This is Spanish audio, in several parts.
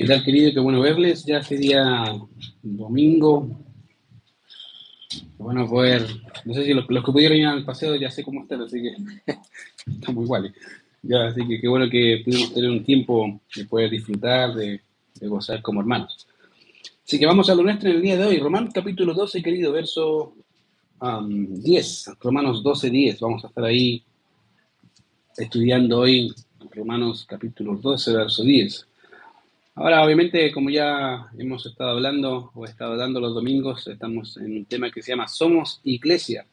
¿Qué tal, querido? Qué bueno verles. Ya sería domingo. Bueno poder. No sé si los, que pudieron ir al paseo ya sé cómo están, así que estamos iguales. Ya, así que qué bueno que pudimos tener un tiempo de poder disfrutar, de, gozar como hermanos. Así que vamos a lo nuestro en el día de hoy. Romanos capítulo 12, querido, verso 10. Romanos 12, 10. Vamos a estar ahí estudiando hoy Romanos capítulo 12, verso 10. Ahora, obviamente, como ya hemos estado hablando o estado dando los domingos, estamos en un tema que se llama Somos Iglesia.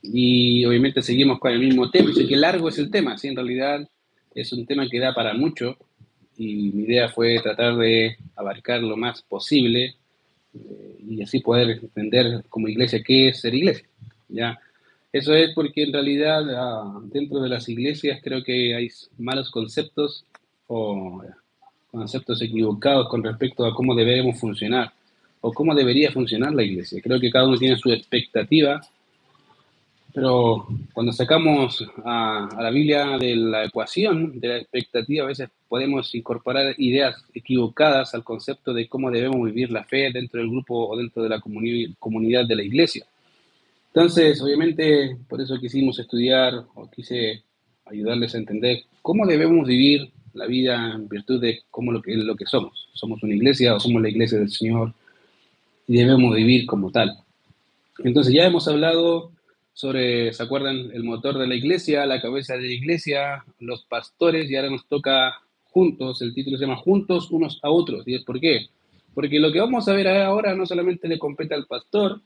Y obviamente seguimos con el mismo tema. Sé que largo es el tema, sí, en realidad es un tema que da para mucho. Y mi idea fue tratar de abarcar lo más posible eh, y así poder entender como iglesia qué es ser iglesia. ¿ya? Eso es porque en realidad ah, dentro de las iglesias creo que hay malos conceptos o conceptos equivocados con respecto a cómo debemos funcionar o cómo debería funcionar la iglesia. Creo que cada uno tiene su expectativa, pero cuando sacamos a, la Biblia de la ecuación, de la expectativa, a veces podemos incorporar ideas equivocadas al concepto de cómo debemos vivir la fe dentro del grupo o dentro de la comunidad de la iglesia. Entonces, obviamente, por eso quisimos estudiar o quise ayudarles a entender cómo debemos vivir la vida en virtud de cómo lo que, lo que somos. Somos una iglesia o somos la iglesia del Señor y debemos vivir como tal. Entonces ya hemos hablado sobre, ¿se acuerdan? El motor de la iglesia, la cabeza de la iglesia, los pastores y ahora nos toca juntos, el título se llama Juntos unos a otros. ¿Y es por qué? Porque lo que vamos a ver ahora no solamente le compete al pastor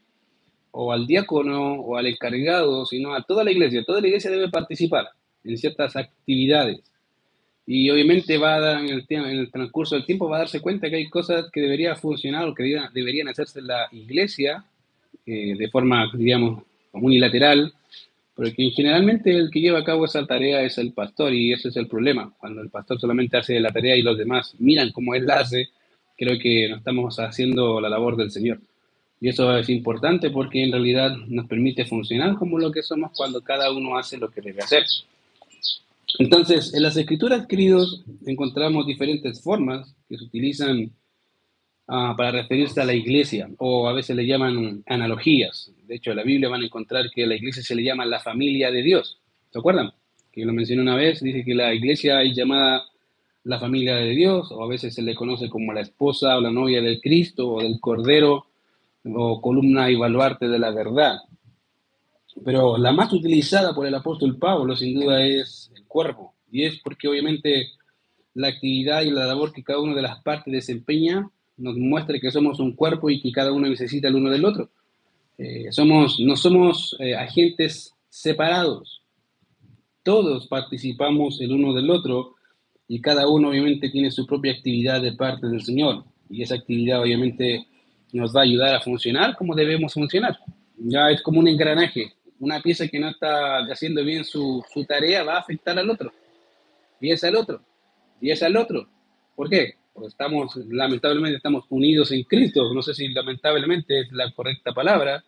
o al diácono o al encargado, sino a toda la iglesia. Toda la iglesia debe participar en ciertas actividades y obviamente va a dar en el, en el transcurso del tiempo va a darse cuenta que hay cosas que deberían funcionar o que deberían hacerse en la iglesia eh, de forma, digamos, unilateral, porque generalmente el que lleva a cabo esa tarea es el pastor y ese es el problema. Cuando el pastor solamente hace la tarea y los demás miran cómo él la hace, creo que no estamos haciendo la labor del Señor. Y eso es importante porque en realidad nos permite funcionar como lo que somos cuando cada uno hace lo que debe hacer. Entonces, en las escrituras, queridos, encontramos diferentes formas que se utilizan ah, para referirse a la iglesia, o a veces le llaman analogías. De hecho, en la Biblia van a encontrar que a la iglesia se le llama la familia de Dios. ¿Se acuerdan? Que lo mencioné una vez, dice que la iglesia es llamada la familia de Dios, o a veces se le conoce como la esposa o la novia del Cristo o del Cordero, o columna y baluarte de la verdad. Pero la más utilizada por el apóstol Pablo, sin duda, es cuerpo. Y es porque obviamente la actividad y la labor que cada una de las partes desempeña nos muestra que somos un cuerpo y que cada uno necesita el uno del otro. Eh, somos, no somos eh, agentes separados. Todos participamos el uno del otro y cada uno obviamente tiene su propia actividad de parte del Señor. Y esa actividad obviamente nos va a ayudar a funcionar como debemos funcionar. Ya es como un engranaje una pieza que no está haciendo bien su, tarea va a afectar al otro. Y al otro. Y al otro. ¿Por qué? Porque estamos, lamentablemente, estamos unidos en Cristo. No sé si lamentablemente es la correcta palabra,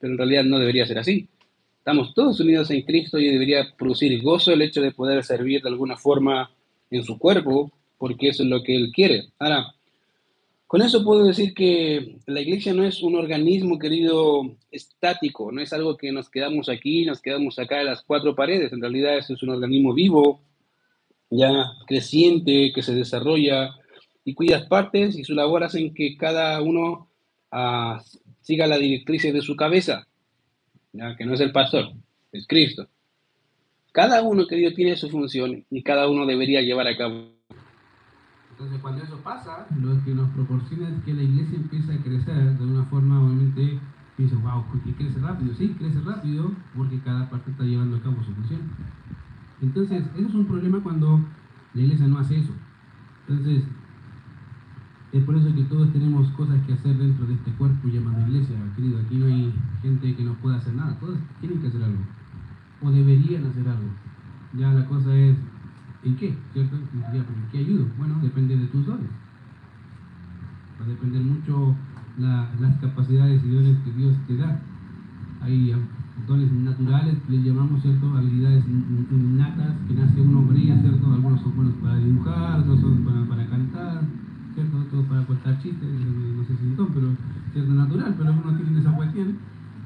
pero en realidad no debería ser así. Estamos todos unidos en Cristo y debería producir gozo el hecho de poder servir de alguna forma en su cuerpo, porque eso es lo que Él quiere. Ahora, con eso puedo decir que la iglesia no es un organismo, querido, estático, no es algo que nos quedamos aquí, nos quedamos acá en las cuatro paredes, en realidad es un organismo vivo, ya creciente, que se desarrolla y cuyas partes y su labor hacen que cada uno ah, siga la directriz de su cabeza, ya que no es el pastor, es Cristo. Cada uno, querido, tiene su función y cada uno debería llevar a cabo entonces, cuando eso pasa, lo que nos proporciona es que la iglesia empieza a crecer de una forma, obviamente, piensa, wow, que crece rápido. Sí, crece rápido porque cada parte está llevando a cabo su función. Entonces, eso es un problema cuando la iglesia no hace eso. Entonces, es por eso que todos tenemos cosas que hacer dentro de este cuerpo llamado iglesia, querido. Aquí no hay gente que no pueda hacer nada, todos tienen que hacer algo. O deberían hacer algo. Ya la cosa es ¿En qué? ¿Cierto? ¿en qué ayudo? Bueno, depende de tus dones. Va a depender mucho las capacidades y dones que Dios te da. Hay dones naturales les llamamos, ¿cierto? Habilidades innatas que nace uno con ellas, ¿cierto? Algunos son buenos para dibujar, otros son para, para cantar, contar chistes, no sé si don, pero es natural, pero algunos tienen esa cuestión,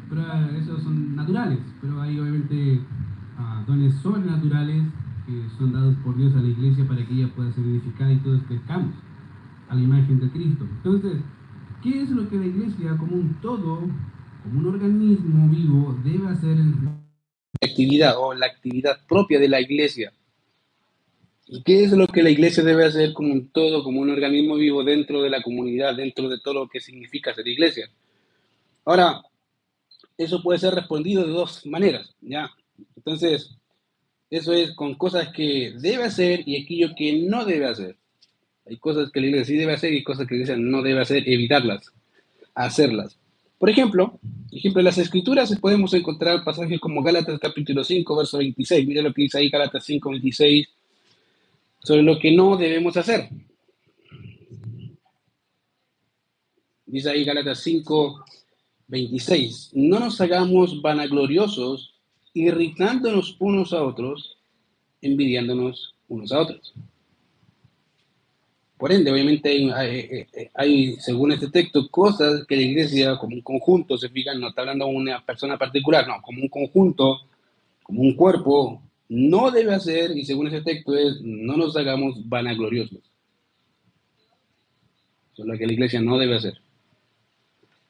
pero eh, esos son naturales, pero hay obviamente uh, dones sobrenaturales que son dados por Dios a la iglesia para que ella pueda ser edificada y todos crezcamos a la imagen de Cristo. Entonces, ¿qué es lo que la iglesia como un todo, como un organismo vivo, debe hacer en la actividad o la actividad propia de la iglesia? ¿Y qué es lo que la iglesia debe hacer como un todo, como un organismo vivo dentro de la comunidad, dentro de todo lo que significa ser iglesia? Ahora, eso puede ser respondido de dos maneras, ¿ya? Entonces, eso es con cosas que debe hacer y aquello que no debe hacer. Hay cosas que la iglesia sí debe hacer y cosas que la iglesia no debe hacer, evitarlas, hacerlas. Por ejemplo, ejemplo, en las escrituras podemos encontrar pasajes como Gálatas capítulo 5, verso 26. Mira lo que dice ahí Gálatas 5, 26, sobre lo que no debemos hacer. Dice ahí Gálatas 5, 26. No nos hagamos vanagloriosos, irritándonos unos a otros, envidiándonos unos a otros. Por ende, obviamente hay, según este texto, cosas que la iglesia como un conjunto, se fijan, no está hablando de una persona particular, no, como un conjunto, como un cuerpo, no debe hacer, y según ese texto es, no nos hagamos vanagloriosos. Eso es que la iglesia no debe hacer.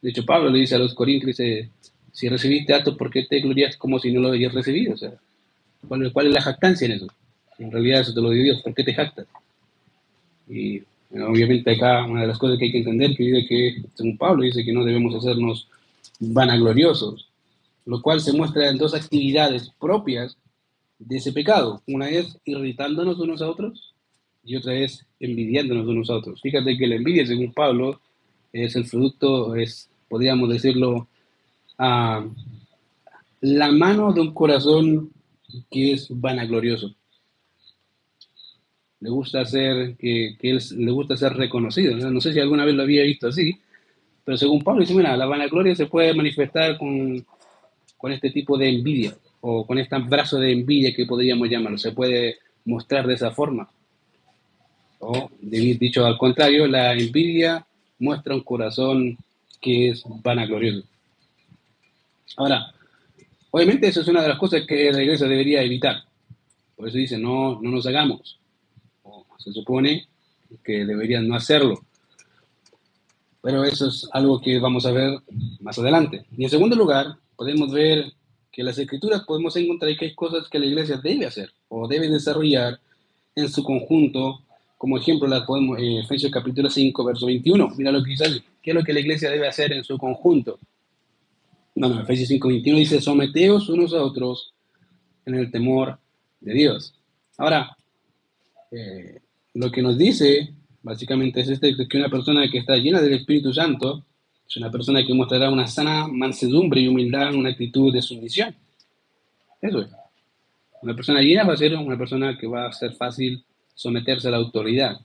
De hecho, Pablo le dice a los corintios, dice, si recibiste actos, ¿por qué te glorias como si no lo habías recibido? O sea, ¿cuál, ¿cuál, es la jactancia en eso? En realidad eso te lo dio Dios, ¿por qué te jactas? Y obviamente acá una de las cosas que hay que entender que dice que, según Pablo, dice que no debemos hacernos vanagloriosos, lo cual se muestra en dos actividades propias de ese pecado. Una es irritándonos unos a otros y otra es envidiándonos unos a otros. Fíjate que la envidia, según Pablo, es el producto, es, podríamos decirlo, la mano de un corazón que es vanaglorioso le gusta ser, que, le gusta ser reconocido. ¿no? sé si alguna vez lo había visto así, pero según Pablo dice, mira, la vanagloria se puede manifestar con, con este tipo de envidia, o con este brazo de envidia que podríamos llamarlo, se puede mostrar de esa forma. O, dicho al contrario, la envidia muestra un corazón que es vanaglorioso. Ahora, obviamente eso es una de las cosas que la iglesia debería evitar. Por eso dice, no, no nos hagamos se supone que deberían no hacerlo. Pero eso es algo que vamos a ver más adelante. Y en segundo lugar, podemos ver que las escrituras podemos encontrar que hay cosas que la iglesia debe hacer o debe desarrollar en su conjunto. Como ejemplo, las podemos en Efesios capítulo 5, verso 21. Mira lo que dice ¿Qué es lo que la iglesia debe hacer en su conjunto? No, no, Efesios 5, 21 dice, someteos unos a otros en el temor de Dios. Ahora, eh, lo que nos dice, básicamente, es este, que una persona que está llena del Espíritu Santo es una persona que mostrará una sana mansedumbre y humildad, una actitud de sumisión. Eso es. Una persona llena va a ser una persona que va a ser fácil someterse a la autoridad,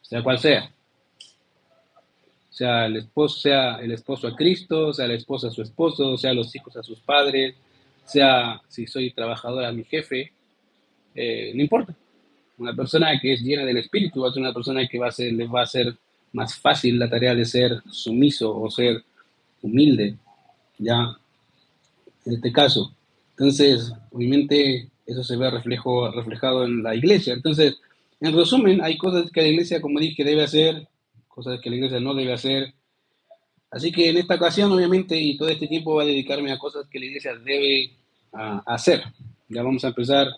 sea cual sea. Sea el esposo, sea el esposo a Cristo, sea la esposa a su esposo, sea los hijos a sus padres, sea si soy trabajador a mi jefe, eh, no importa. Una persona que es llena del espíritu va a ser una persona que va a ser, les va a ser más fácil la tarea de ser sumiso o ser humilde, ya, en este caso. Entonces, obviamente, eso se ve reflejo, reflejado en la iglesia. Entonces, en resumen, hay cosas que la iglesia, como dije, debe hacer, cosas que la iglesia no debe hacer. Así que en esta ocasión, obviamente, y todo este tiempo voy a dedicarme a cosas que la iglesia debe ah, hacer. Ya vamos a empezar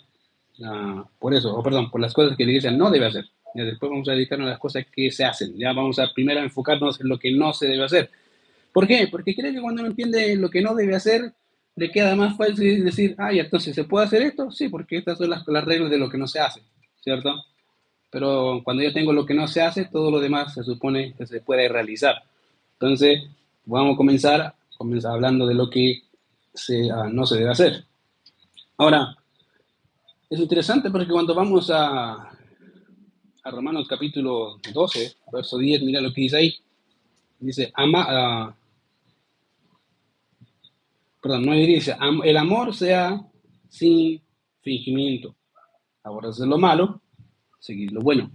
por eso, o perdón, por las cosas que la iglesia no debe hacer. Ya después vamos a dedicarnos a las cosas que se hacen. Ya vamos a primero enfocarnos en lo que no se debe hacer. ¿Por qué? Porque creo que cuando uno entiende lo que no debe hacer, le queda más fácil decir, ah, entonces se puede hacer esto. Sí, porque estas son las, las reglas de lo que no se hace, ¿cierto? Pero cuando yo tengo lo que no se hace, todo lo demás se supone que se puede realizar. Entonces, vamos a comenzar, comenzar hablando de lo que se, ah, no se debe hacer. Ahora, es interesante porque cuando vamos a, a Romanos capítulo 12, verso 10, mira lo que dice ahí. Dice, ama, uh, perdón, no dice, el amor sea sin fingimiento. Ahora es lo malo, seguir lo bueno.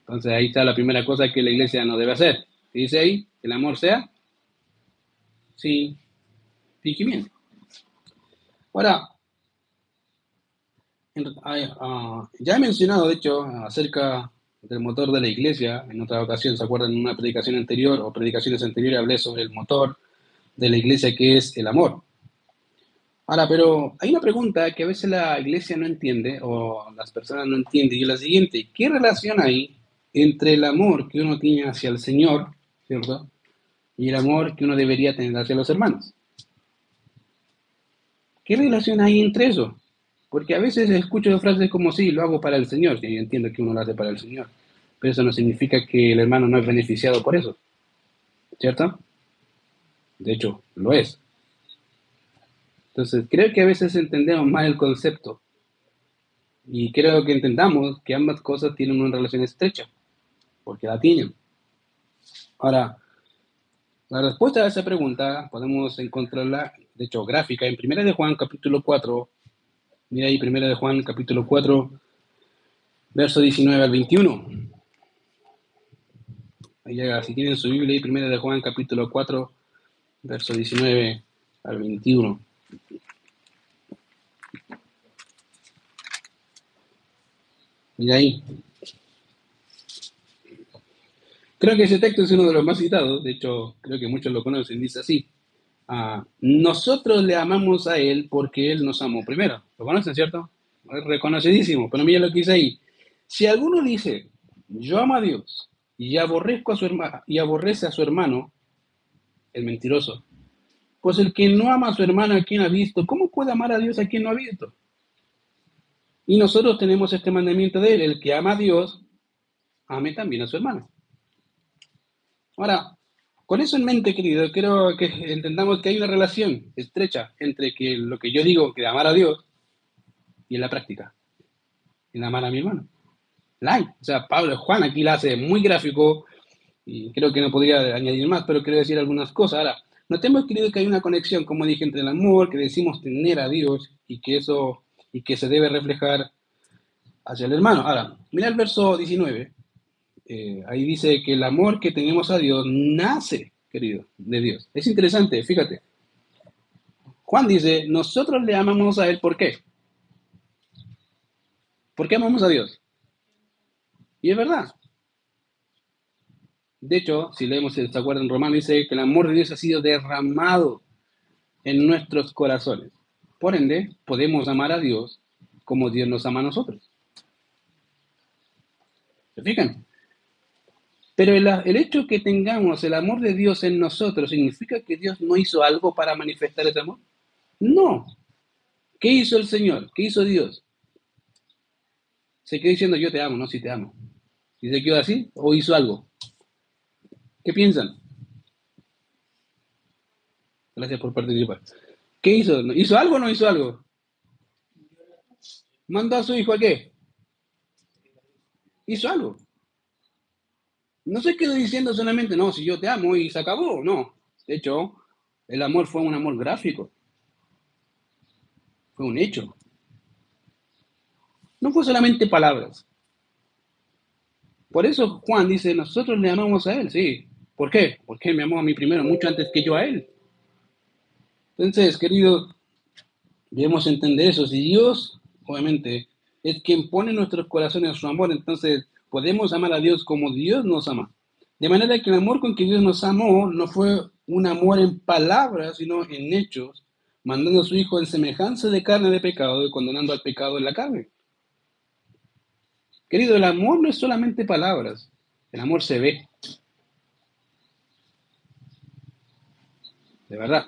Entonces ahí está la primera cosa que la iglesia no debe hacer. dice ahí? ¿El amor sea? Sí. Fingimiento. Ahora, ah, ya he mencionado, de hecho, acerca del motor de la iglesia. En otra ocasión, ¿se acuerdan? En una predicación anterior o predicaciones anteriores hablé sobre el motor de la iglesia que es el amor. Ahora, pero hay una pregunta que a veces la iglesia no entiende o las personas no entienden y es la siguiente. ¿Qué relación hay entre el amor que uno tiene hacia el Señor, ¿cierto? Y el amor que uno debería tener hacia los hermanos. ¿Qué relación hay entre eso? Porque a veces escucho frases como, sí, lo hago para el Señor, y entiendo que uno lo hace para el Señor, pero eso no significa que el hermano no es beneficiado por eso, ¿cierto? De hecho, lo es. Entonces, creo que a veces entendemos mal el concepto y creo que entendamos que ambas cosas tienen una relación estrecha, porque la tienen. Ahora, la respuesta a esa pregunta podemos encontrarla, de hecho, gráfica en 1 de Juan capítulo 4, Mira ahí, primera de Juan, capítulo 4, verso 19 al 21. Ahí llega, si tienen su Biblia ahí, primera de Juan, capítulo 4, verso 19 al 21. Mira ahí. Creo que ese texto es uno de los más citados, de hecho, creo que muchos lo conocen, dice así. Ah, nosotros le amamos a Él porque Él nos amó primero. ¿Lo conocen, cierto? Es reconocidísimo, pero mira lo que dice ahí. Si alguno dice, yo amo a Dios y aborrezco a su hermano y aborrece a su hermano, el mentiroso. Pues el que no ama a su hermano a quien ha visto, ¿cómo puede amar a Dios a quien no ha visto? Y nosotros tenemos este mandamiento de él, el que ama a Dios, ame también a su hermano. Ahora, con eso en mente, querido, quiero que entendamos que hay una relación estrecha entre que lo que yo digo, que amar a Dios, y en la práctica, en amar a mi hermano. La hay. O sea, Pablo Juan aquí la hace muy gráfico y creo que no podría añadir más, pero quiero decir algunas cosas. Ahora, notemos, querido, que hay una conexión, como dije, entre el amor que decimos tener a Dios y que eso y que se debe reflejar hacia el hermano. Ahora, mira el verso 19. Eh, ahí dice que el amor que tenemos a Dios nace, querido, de Dios. Es interesante, fíjate. Juan dice, nosotros le amamos a Él, ¿por qué? ¿Por qué amamos a Dios? Y es verdad. De hecho, si leemos, ¿se acuerdan? En Romano dice que el amor de Dios ha sido derramado en nuestros corazones. Por ende, podemos amar a Dios como Dios nos ama a nosotros. ¿Se fijan? Pero el, el, hecho que tengamos el amor de Dios en nosotros significa que Dios no hizo algo para manifestar ese amor. No. ¿Qué hizo el Señor? ¿Qué hizo Dios? Se quedó diciendo yo te amo, no si te amo. ¿Y se quedó así o hizo algo? ¿Qué piensan? Gracias por participar. ¿Qué hizo? ¿Hizo algo o no hizo algo? ¿Mandó a su hijo a qué? Hizo algo. No se quedó diciendo solamente, no, si yo te amo y se acabó, no. De hecho, el amor fue un amor gráfico. Fue un hecho. No fue solamente palabras. Por eso Juan dice, nosotros le amamos a Él, sí. ¿Por qué? Porque me amó a mí primero, mucho antes que yo a Él. Entonces, querido, debemos entender eso. Si Dios, obviamente, es quien pone en nuestros corazones su amor, entonces podemos amar a Dios como Dios nos ama. De manera que el amor con que Dios nos amó no fue un amor en palabras, sino en hechos, mandando a su Hijo en semejanza de carne de pecado y condenando al pecado en la carne. Querido, el amor no es solamente palabras, el amor se ve. De verdad.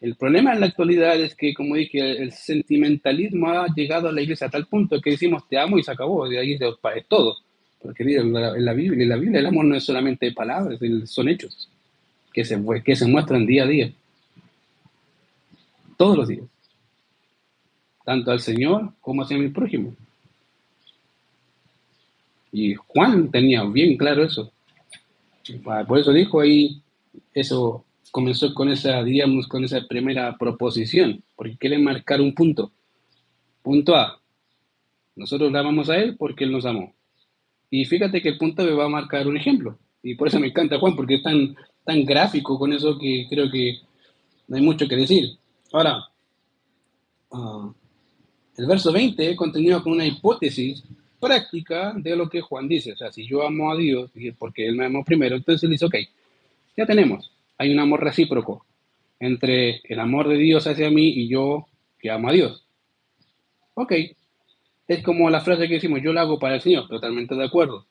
El problema en la actualidad es que, como dije, el sentimentalismo ha llegado a la iglesia a tal punto que decimos te amo y se acabó, de ahí es todo. Porque en la, Biblia, en la Biblia el amor no es solamente palabras, son hechos que se, que se muestran día a día. Todos los días. Tanto al Señor como hacia mi prójimo. Y Juan tenía bien claro eso. Por eso dijo ahí eso comenzó con esa, digamos, con esa primera proposición, porque quiere marcar un punto. Punto A. Nosotros le amamos a Él porque Él nos amó. Y fíjate que el punto me va a marcar un ejemplo. Y por eso me encanta Juan, porque es tan, tan gráfico con eso que creo que no hay mucho que decir. Ahora, ah, el verso 20 continúa con una hipótesis práctica de lo que Juan dice. O sea, si yo amo a Dios, porque Él me amó primero, entonces él dice, ok, ya tenemos, hay un amor recíproco entre el amor de Dios hacia mí y yo que amo a Dios. Ok, es como la frase que decimos, yo lo hago para el Señor, totalmente de acuerdo.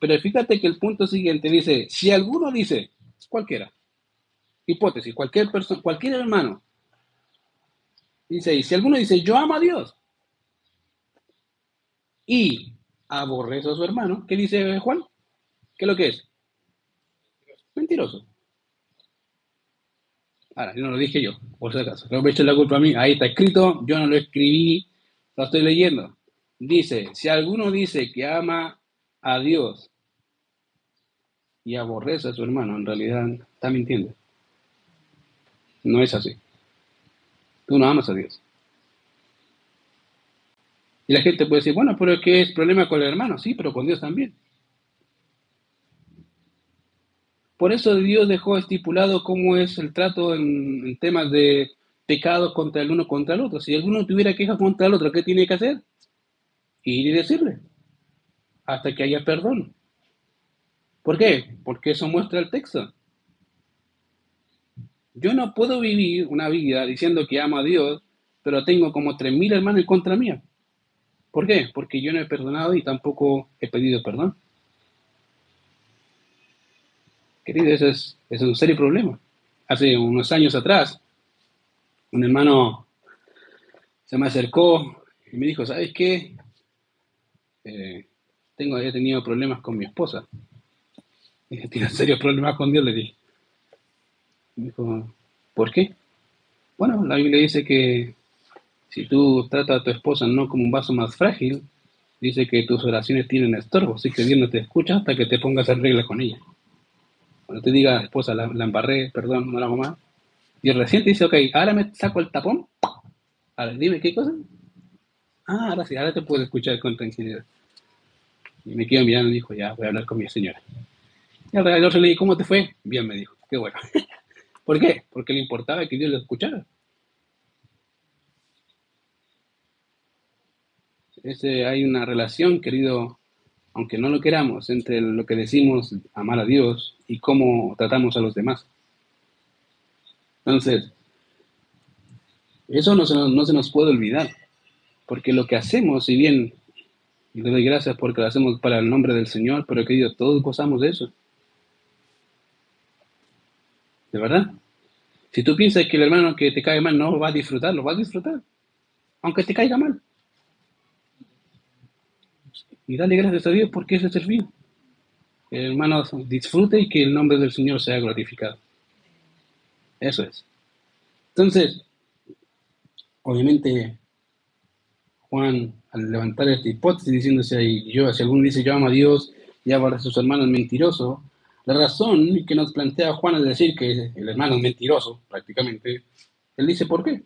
Pero fíjate que el punto siguiente dice, si alguno dice, cualquiera, hipótesis, cualquier persona, cualquier hermano, dice, y si alguno dice, yo amo a Dios, y aborrece a su hermano, ¿qué dice Juan? ¿Qué es lo que es? Mentiroso. Ahora, yo no lo dije yo, por si acaso. No me echen la culpa a mí. Ahí está escrito, yo no lo escribí, lo estoy leyendo. Dice, si alguno dice que ama a Dios y aborrece a su hermano, en realidad está mintiendo. No es así. Tú no amas a Dios. Y la gente puede decir, bueno, pero es que es problema con el hermano. Sí, pero con Dios también. Por eso Dios dejó estipulado cómo es el trato en, temas de pecados contra el uno contra el otro. Si alguno tuviera queja contra el otro, ¿qué tiene que hacer? Ir y decirle, hasta que haya perdón. ¿Por qué? Porque eso muestra el texto. Yo no puedo vivir una vida diciendo que amo a Dios, pero tengo como 3.000 hermanos en contra mía. ¿Por qué? Porque yo no he perdonado y tampoco he pedido perdón. Querido, eso es, un serio problema. Hace unos años atrás, un hermano se me acercó y me dijo, ¿sabes qué? Eh, tengo, he tenido problemas con mi esposa. Y tiene serios problemas con Dios, le dije. Me dijo, ¿por qué? Bueno, la Biblia dice que si tú tratas a tu esposa no como un vaso más frágil, dice que tus oraciones tienen estorbo, así que Dios no te escucha hasta que te pongas en regla con ella. Cuando te diga, esposa, la, embarré, perdón, no la más. Y el reciente dice, ok, ahora me saco el tapón. Ahora, dime, ¿qué cosa? Ah, ahora sí, ahora te puedo escuchar con tranquilidad. Y me quedo mirando y dijo, ya, voy a hablar con mi señora. Y al otro le dije, ¿cómo te fue? Bien, me dijo, qué bueno. ¿Por qué? Porque le importaba que Dios lo escuchara. Ese, hay una relación, querido aunque no lo queramos, entre lo que decimos amar a Dios y cómo tratamos a los demás. Entonces, eso no se, nos, no se nos puede olvidar, porque lo que hacemos, si bien le doy gracias porque lo hacemos para el nombre del Señor, pero querido, todos gozamos de eso. ¿De verdad? Si tú piensas que el hermano que te cae mal no va a disfrutar, lo va a disfrutar, aunque te caiga mal y dale gracias a Dios porque ese es el fin. Hermano disfrute y que el nombre del Señor sea glorificado. Eso es. Entonces, obviamente, Juan, al levantar esta hipótesis diciéndose ahí, yo, si alguno dice yo amo a Dios y amo a sus hermanos mentiroso, la razón que nos plantea Juan al decir que el hermano es mentiroso, prácticamente, él dice por qué.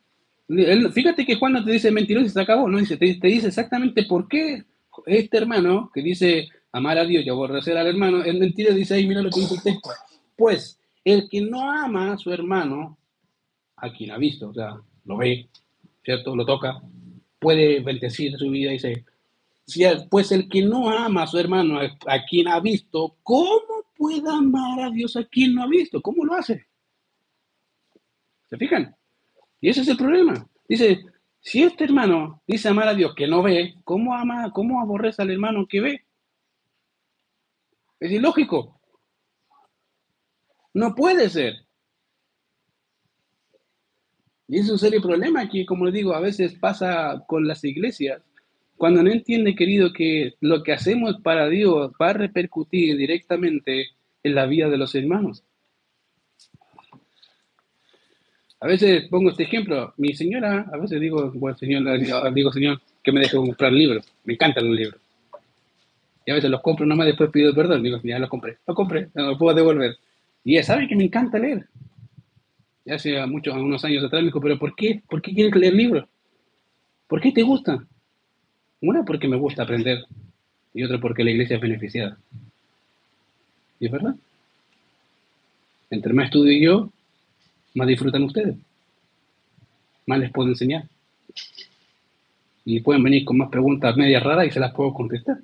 fíjate que Juan no te dice mentiroso y se acabó, no dice, te dice exactamente por qué este hermano que dice amar a Dios y aborrecer al hermano, es mentira, dice ahí, mira lo que dice el texto. Pues el que no ama a su hermano, a quien ha visto, o sea, lo ve, ¿cierto? Lo toca, puede bendecir su vida y si pues el que no ama a su hermano, a, quien ha visto, ¿cómo puede amar a Dios a quien no ha visto? ¿Cómo lo hace? ¿Se fijan? Y ese es el problema. Dice, si este hermano dice amar a Dios que no ve, ¿cómo ama, cómo aborrece al hermano que ve? Es ilógico. No puede ser. Y es un serio problema que, como les digo, a veces pasa con las iglesias, cuando no entiende, querido, que lo que hacemos para Dios va a repercutir directamente en la vida de los hermanos. A veces pongo este ejemplo. Mi señora, a veces digo, bueno, digo, señor, que me deje comprar libros. Me encantan los libros. Y a veces los compro nomás después pido perdón. Digo, ya los compré. Los compré, no los puedo devolver. Y ella sabe que me encanta leer. Ya hace muchos, unos años atrás me dijo, pero ¿por qué? ¿Por qué quieres leer libros? ¿Por qué te gusta? Una, porque me gusta aprender. y otro porque la iglesia es beneficiada. ¿Y es verdad? Entre más estudio yo, más disfrutan ustedes. Más les puedo enseñar. Y pueden venir con más preguntas medias raras y se las puedo contestar.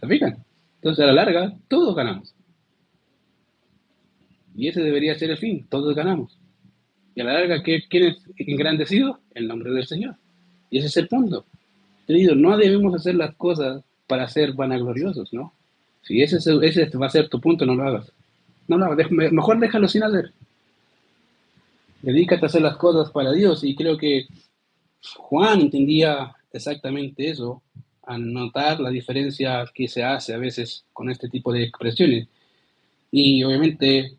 ¿Se fijan? Entonces a la larga, todos ganamos. Y ese debería ser el fin, todos ganamos. Y a la larga, ¿quién es engrandecido? El nombre del Señor. Y ese es el punto. Querido, no debemos hacer las cosas para ser vanagloriosos, ¿no? Si ese, ese va a ser tu punto, no lo hagas. No lo hagas, mejor déjalo sin hacer. Dedícate a hacer las cosas para Dios y creo que Juan entendía exactamente eso, a notar la diferencia que se hace a veces con este tipo de expresiones. Y obviamente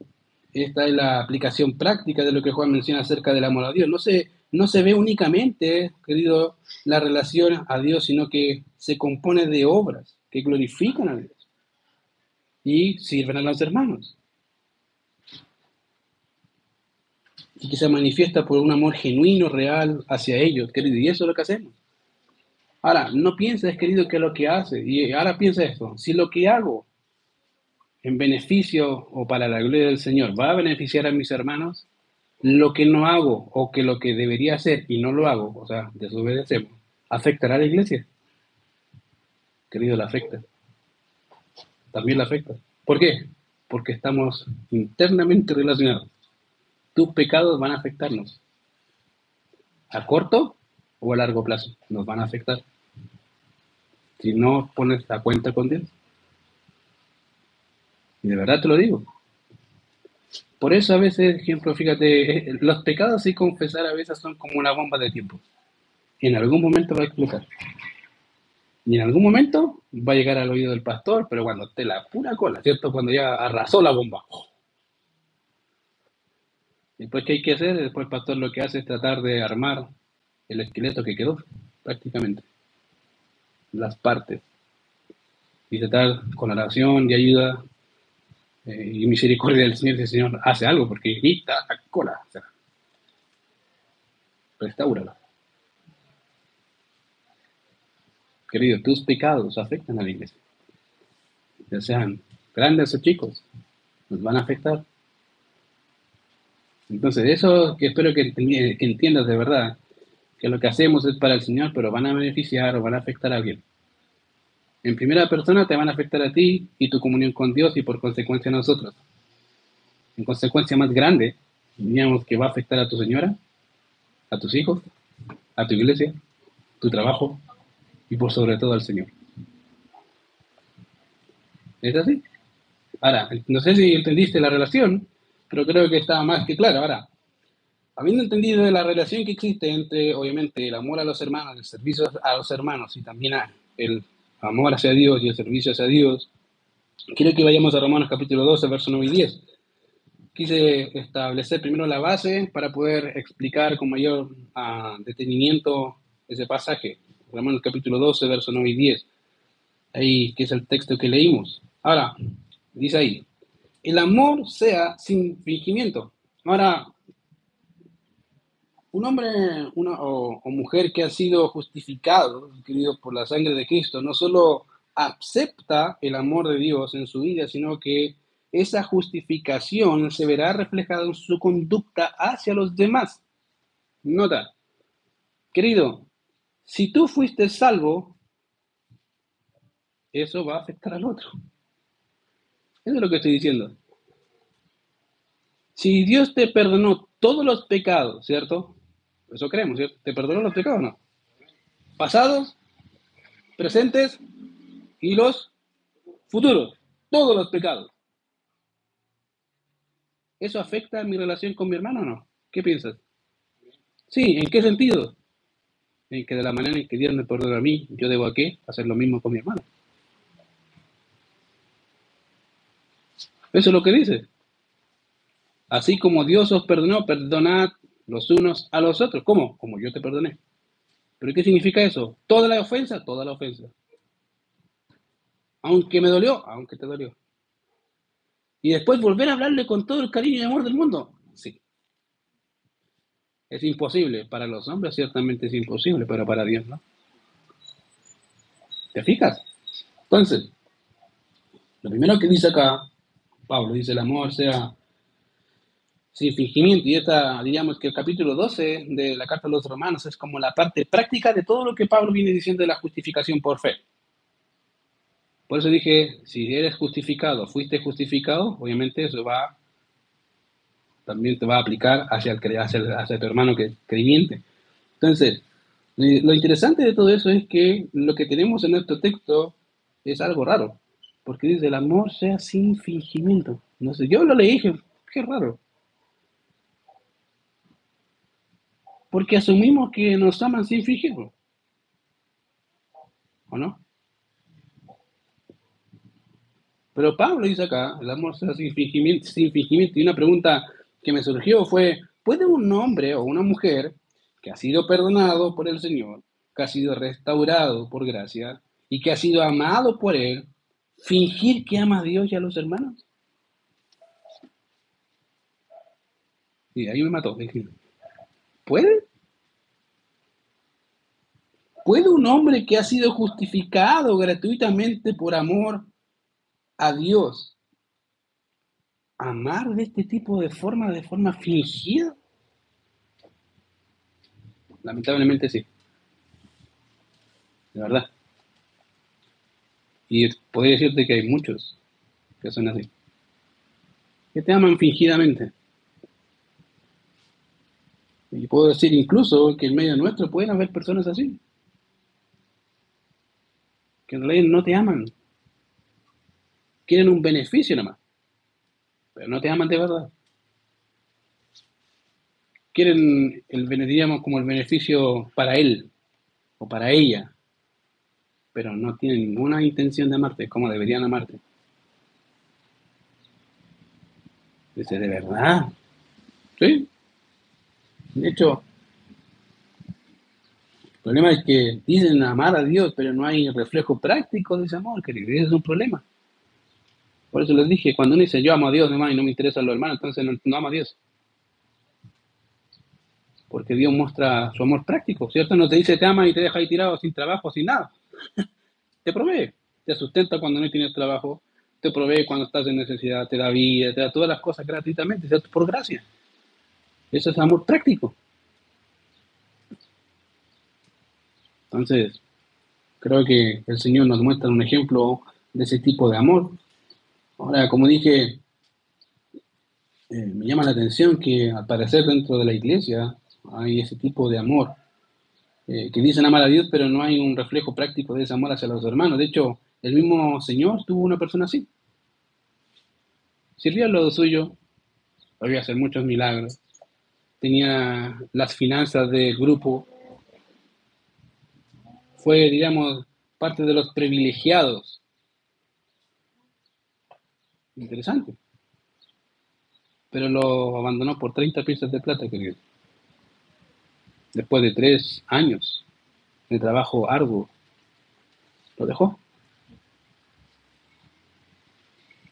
esta es la aplicación práctica de lo que Juan menciona acerca del amor a Dios. No se, no se ve únicamente, querido, la relación a Dios, sino que se compone de obras que glorifican a Dios y sirven a los hermanos. Y que se manifiesta por un amor genuino, real hacia ellos, querido. Y eso es lo que hacemos. Ahora, no pienses, querido, que lo que hace, y ahora piensa esto, si lo que hago en beneficio o para la gloria del Señor va a beneficiar a mis hermanos, lo que no hago o que lo que debería hacer y no lo hago, o sea, desobedecemos, afectará a la iglesia. Querido, la afecta. También la afecta. ¿Por qué? Porque estamos internamente relacionados. Tus pecados van a afectarnos. A corto o a largo plazo nos van a afectar. Si no pones la cuenta con Dios. Y de verdad te lo digo. Por eso a veces, ejemplo, fíjate, eh, los pecados y confesar a veces son como una bomba de tiempo. En algún momento va a explotar. Y en algún momento va a llegar al oído del pastor, pero cuando esté la pura cola, ¿cierto? Cuando ya arrasó la bomba. Después, ¿qué hay que hacer? Después el pastor lo que hace es tratar de armar el esqueleto que quedó, prácticamente. Las partes. Y tratar con oración y ayuda eh, y misericordia del Señor, el Señor hace algo, porque está la cola. O. Querido, tus pecados afectan a la iglesia. Ya sean grandes o chicos, nos van a afectar. Entonces, eso que espero que, que entiendas de verdad, que lo que hacemos es para el Señor, pero van a beneficiar o van a afectar a alguien. En primera persona te van a afectar a ti y tu comunión con Dios y por consecuencia a nosotros. En consecuencia más grande, diríamos que va a afectar a tu señora, a tus hijos, a tu iglesia, tu trabajo y por sobre todo al Señor. ¿Es así? Ahora, no sé si entendiste la relación, pero creo que estaba más que claro. Ahora, habiendo entendido la relación que existe entre, obviamente, el amor a los hermanos, el servicio a los hermanos y también el amor hacia Dios y el servicio hacia Dios, quiero que vayamos a Romanos capítulo 12, verso 9 y 10. Quise establecer primero la base para poder explicar con mayor uh, detenimiento ese pasaje. Romanos capítulo 12, verso 9 y 10. Ahí, que es el texto que leímos. Ahora, dice ahí, el amor sea sin fingimiento. Ahora, un hombre una, o, mujer que ha sido justificado, querido, por la sangre de Cristo, no solo acepta el amor de Dios en su vida, sino que esa justificación se verá reflejada en su conducta hacia los demás. Nota, querido, si tú fuiste salvo, eso va a afectar al otro. Eso es lo que estoy diciendo. Si Dios te perdonó todos los pecados, ¿cierto? Eso creemos, ¿cierto? ¿Te perdonó los pecados o no? Pasados, presentes y los futuros. Todos los pecados. ¿Eso afecta mi relación con mi hermano o no? ¿Qué piensas? Sí, ¿en qué sentido? En que de la manera en que Dios me perdonó a mí, yo debo a? Hacer lo mismo con mi hermano. Eso es lo que dice. Así como Dios os perdonó, perdonad los unos a los otros. ¿Cómo? Como yo te perdoné. ¿Pero qué significa eso? Toda la ofensa, toda la ofensa. Aunque me dolió, aunque te dolió. Y después volver a hablarle con todo el cariño y amor del mundo. Sí. Es imposible. Para los hombres ciertamente es imposible, pero para Dios no. ¿Te fijas? Entonces, lo primero que dice acá, Pablo dice el amor sea sin fingimiento, y esta, diríamos que el capítulo 12 de la carta a los romanos es como la parte práctica de todo lo que Pablo viene diciendo de la justificación por fe. Por eso dije, si eres justificado, fuiste justificado, obviamente eso va, también te va a aplicar hacia, el, hacia, hacia tu hermano que creyente. Entonces, lo interesante de todo eso es que lo que tenemos en nuestro texto es algo raro, porque dice, el amor sea sin fingimiento. No sé, yo lo leí dije, qué raro. Porque asumimos que nos aman sin fingirlo. ¿O no? Pero Pablo dice acá, el amor sea sin fingimiento, sin fingimiento. Y una pregunta que me surgió fue, ¿puede un hombre o una mujer que ha sido perdonado por el Señor, que ha sido restaurado por gracia y que ha sido amado por Él, fingir que ama a Dios y a los hermanos? Y ahí me mató. ¿Puede? ¿Puede un hombre que ha sido justificado gratuitamente por amor a Dios, amar de este tipo de forma, de forma fingida? Lamentablemente sí. De verdad. Y podría decirte que hay muchos que son así. Que te aman fingidamente. Y puedo decir incluso que en medio nuestro pueden haber personas así. Que en realidad no te aman, quieren un beneficio nomás, pero no te aman de verdad. Quieren el como el beneficio para él o para ella, pero no tienen ninguna intención de amarte como deberían amarte. Dice, ¿de verdad? ¿Sí? De hecho, el problema es que dicen amar a Dios, pero no hay reflejo práctico de ese amor, querido. Ese es un problema. Por eso les dije, cuando uno dice yo amo a Dios, y no me interesa lo hermano, entonces no, no ama a Dios. Porque Dios muestra su amor práctico, ¿cierto? No te dice te ama y te deja ahí tirado sin trabajo, sin nada. Te provee, te sustenta cuando no tienes trabajo, te provee cuando estás en necesidad, te da vida, te da todas las cosas gratuitamente. Por gracia. Eso es amor práctico. Entonces, creo que el Señor nos muestra un ejemplo de ese tipo de amor. Ahora, como dije, eh, me llama la atención que al parecer dentro de la iglesia hay ese tipo de amor, eh, que dicen amar a Dios, pero no hay un reflejo práctico de ese amor hacia los hermanos. De hecho, el mismo Señor tuvo una persona así. Sirvió a lo suyo, podía hacer muchos milagros, tenía las finanzas del grupo, fue, digamos, parte de los privilegiados Interesante. Pero lo abandonó por 30 piezas de plata, querido. Después de tres años de trabajo arduo, lo dejó.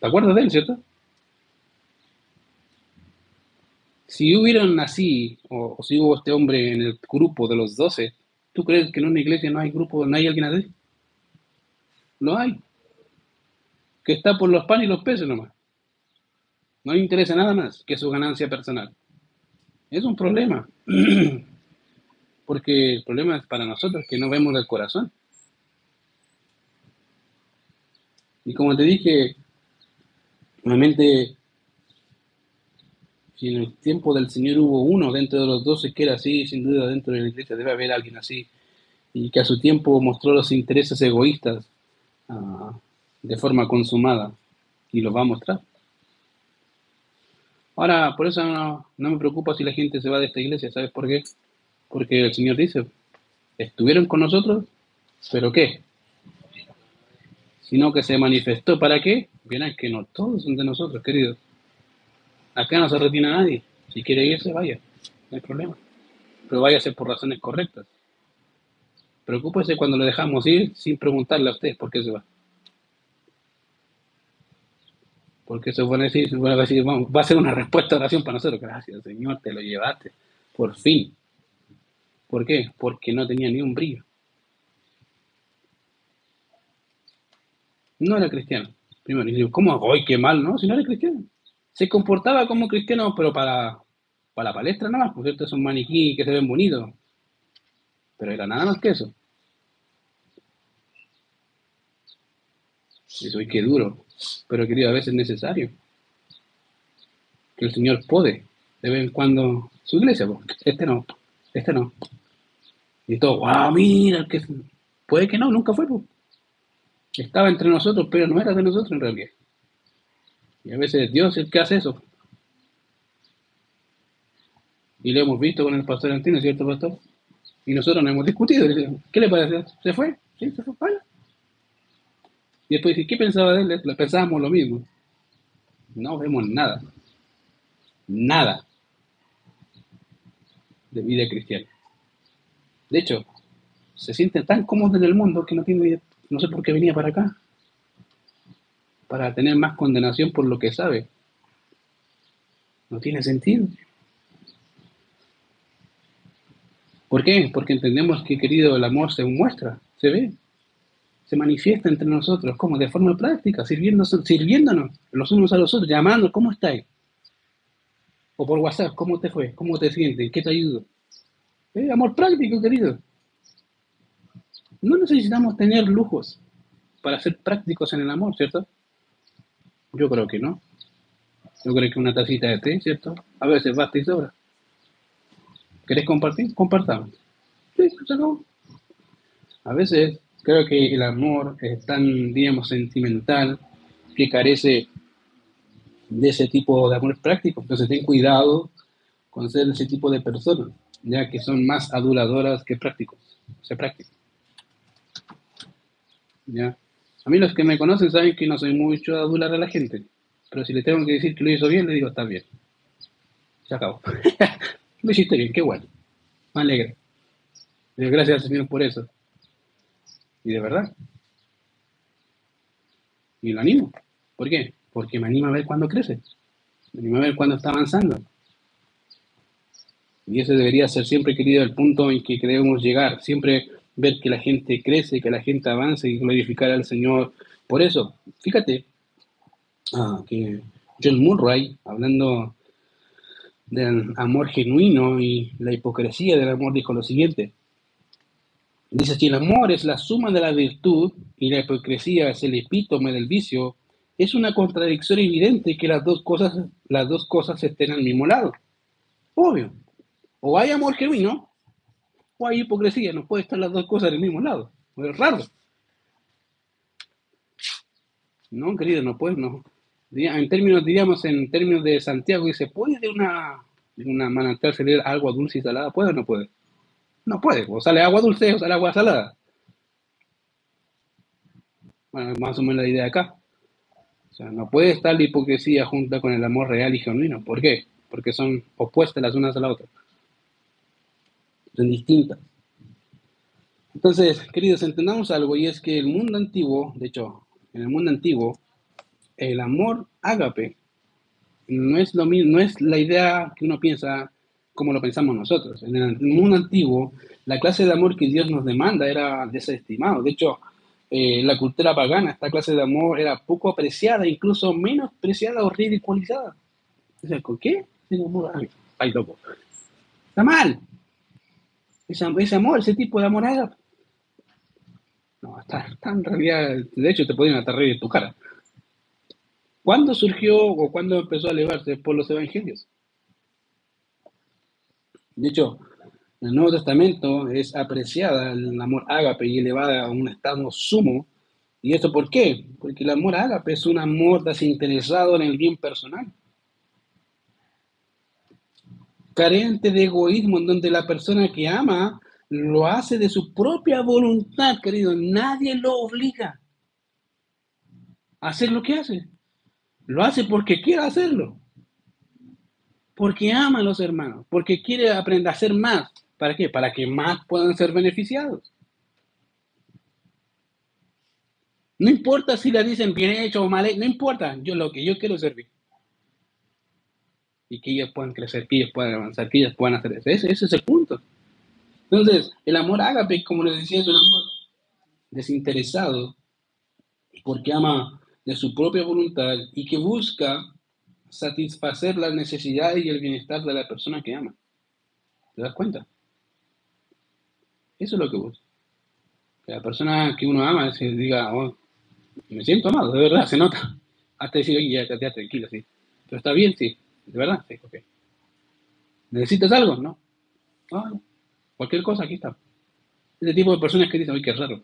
¿Te acuerdas de él, cierto? Si hubieran así, o, si hubo este hombre en el grupo de los doce, ¿tú crees que en una iglesia no hay grupo, no hay alguien así? No hay que está por los panes y los peces nomás. No le interesa nada más que su ganancia personal. Es un problema. Porque el problema es para nosotros que no vemos el corazón. Y como te dije, realmente, si en el tiempo del Señor hubo uno dentro de los doce que era así, sin duda dentro de la iglesia debe haber alguien así, y que a su tiempo mostró los intereses egoístas ah, de forma consumada y lo va a mostrar. Ahora, por eso no, me preocupa si la gente se va de esta iglesia, ¿sabes por qué? Porque el Señor dice, estuvieron con nosotros, pero ¿qué? Sino que se manifestó, ¿para qué? Bien, que no todos son de nosotros, queridos. Acá no se retiene a nadie. Si quiere irse, vaya, no hay problema. Pero váyase por razones correctas. Preocúpese cuando le dejamos ir sin preguntarle a usted por qué se va. Porque se van a decir, va a ser una respuesta de oración para nosotros. Gracias, Señor, te lo llevaste. Por fin. ¿Por qué? Porque no tenía ni un brillo. No era cristiano. Primero, y digo, ¿cómo? ¡Ay, qué mal! No, si no era cristiano. Se comportaba como cristiano, pero para, para la palestra nada más, por cierto, es un maniquí que se ven bonitos. Pero era nada más que eso. Eso es que duro. Pero querido, a veces es necesario. Que el Señor puede, de vez en cuando, su iglesia, este no, este no. Y todo, wow, mira, que puede que no, nunca fue. Estaba entre nosotros, pero no era de nosotros en realidad. Y a veces Dios es el que hace eso. Y lo hemos visto con el pastor Antino, ¿cierto, pastor? Y nosotros no hemos discutido. ¿Qué le parece? ¿Se fue? Sí, se fue. Vaya. Y después dice, ¿qué pensaba de él? Pensábamos lo mismo. No vemos nada. Nada de vida cristiana. De hecho, se siente tan cómodo en el mundo que no tiene, no sé por qué venía para acá. Para tener más condenación por lo que sabe. No tiene sentido. ¿Por qué? Porque entendemos que, querido, el amor se muestra, se ve, se manifiesta entre nosotros, como de forma práctica, sirviéndonos, sirviéndonos los unos a los otros, llamando, ¿cómo estáis? O por WhatsApp, ¿cómo te fue? ¿Cómo te sientes? ¿Qué te ayudo? Eh, amor práctico, querido. No necesitamos tener lujos para ser prácticos en el amor, ¿cierto? Yo creo que no. Yo creo que una tacita de té, ¿cierto? A veces basta y sobra. ¿Querés compartir? Compartamos. Sí, se acabó. A veces creo que el amor es tan, digamos, sentimental que carece de ese tipo de amor práctico. Entonces ten cuidado con ser ese tipo de personas, ya que son más aduladoras que prácticos. Sé práctico. ¿Ya? A mí los que me conocen saben que no soy mucho de adular a la gente, pero si le tengo que decir que lo hizo bien, le digo, está bien. Se acabó. Lo hiciste bien, qué bueno. Me alegra. Gracias al Señor por eso. Y de verdad. Y lo animo. ¿Por qué? Porque me anima a ver cuando crece. Me anima a ver cuando está avanzando. Y ese debería ser siempre, querido, el punto en que debemos llegar. Siempre ver que la gente crece, que la gente avanza y glorificar al Señor. Por eso, fíjate ah, que John Murray, hablando del amor genuino y la hipocresía del amor, dijo lo siguiente. Dice, si el amor es la suma de la virtud y la hipocresía es el epítome del vicio, es una contradicción evidente que las dos cosas, las dos cosas estén al mismo lado. Obvio. O hay amor genuino o hay hipocresía. No puede estar las dos cosas al mismo lado. Es raro. No, querido, no puede, no en términos, diríamos, en términos de Santiago, dice, ¿puede de una, una manantial salir agua dulce y salada? ¿Puede o no puede? No puede, o sale agua dulce o sale agua salada. Bueno, más o menos la idea acá. O sea, no puede estar la hipocresía junta con el amor real y genuino. ¿Por qué? Porque son opuestas las unas a las otras. Son distintas. Entonces, queridos, entendamos algo y es que el mundo antiguo, de hecho, en el mundo antiguo, el amor ágape no es, lo mismo, no es la idea que uno piensa como lo pensamos nosotros. En el mundo antiguo, la clase de amor que Dios nos demanda era desestimado. De hecho, eh, la cultura pagana, esta clase de amor era poco apreciada, incluso menos apreciada o ridiculizada. ¿con qué? Ay, loco. Está mal. Ese, amor, ese tipo de amor ágape. No, está, está, en realidad, de hecho te pueden atarrar en tu cara. ¿Cuándo surgió o cuándo empezó a elevarse por los evangelios? De hecho, en el Nuevo Testamento es apreciada el amor ágape y elevada a un estado sumo. ¿Y esto por qué? Porque el amor ágape es un amor desinteresado en el bien personal. Carente de egoísmo, en donde la persona que ama lo hace de su propia voluntad, querido. Nadie lo obliga a hacer lo que hace. Lo hace porque quiere hacerlo. Porque ama a los hermanos. Porque quiere aprender a hacer más. ¿Para qué? Para que más puedan ser beneficiados. No importa si le dicen bien hecho o mal hecho, no importa. Yo lo que yo quiero servir. Y que ellos puedan crecer, que ellos puedan avanzar, que ellos puedan hacer eso. Ese, ese es el punto. Entonces, el amor ágape, como les decía, es un amor desinteresado porque ama de su propia voluntad y que busca satisfacer las necesidades y el bienestar de la persona que ama. ¿Te das cuenta? Eso es lo que busca. Que la persona que uno ama se diga, oh, me siento amado, de verdad, se nota. Hasta decir, oye, ya, ya, tranquilo, sí. Pero está bien, sí, de verdad, sí, ok. ¿Necesitas algo? No. no. Cualquier cosa, aquí está. Ese tipo de personas que dicen, oye, qué raro.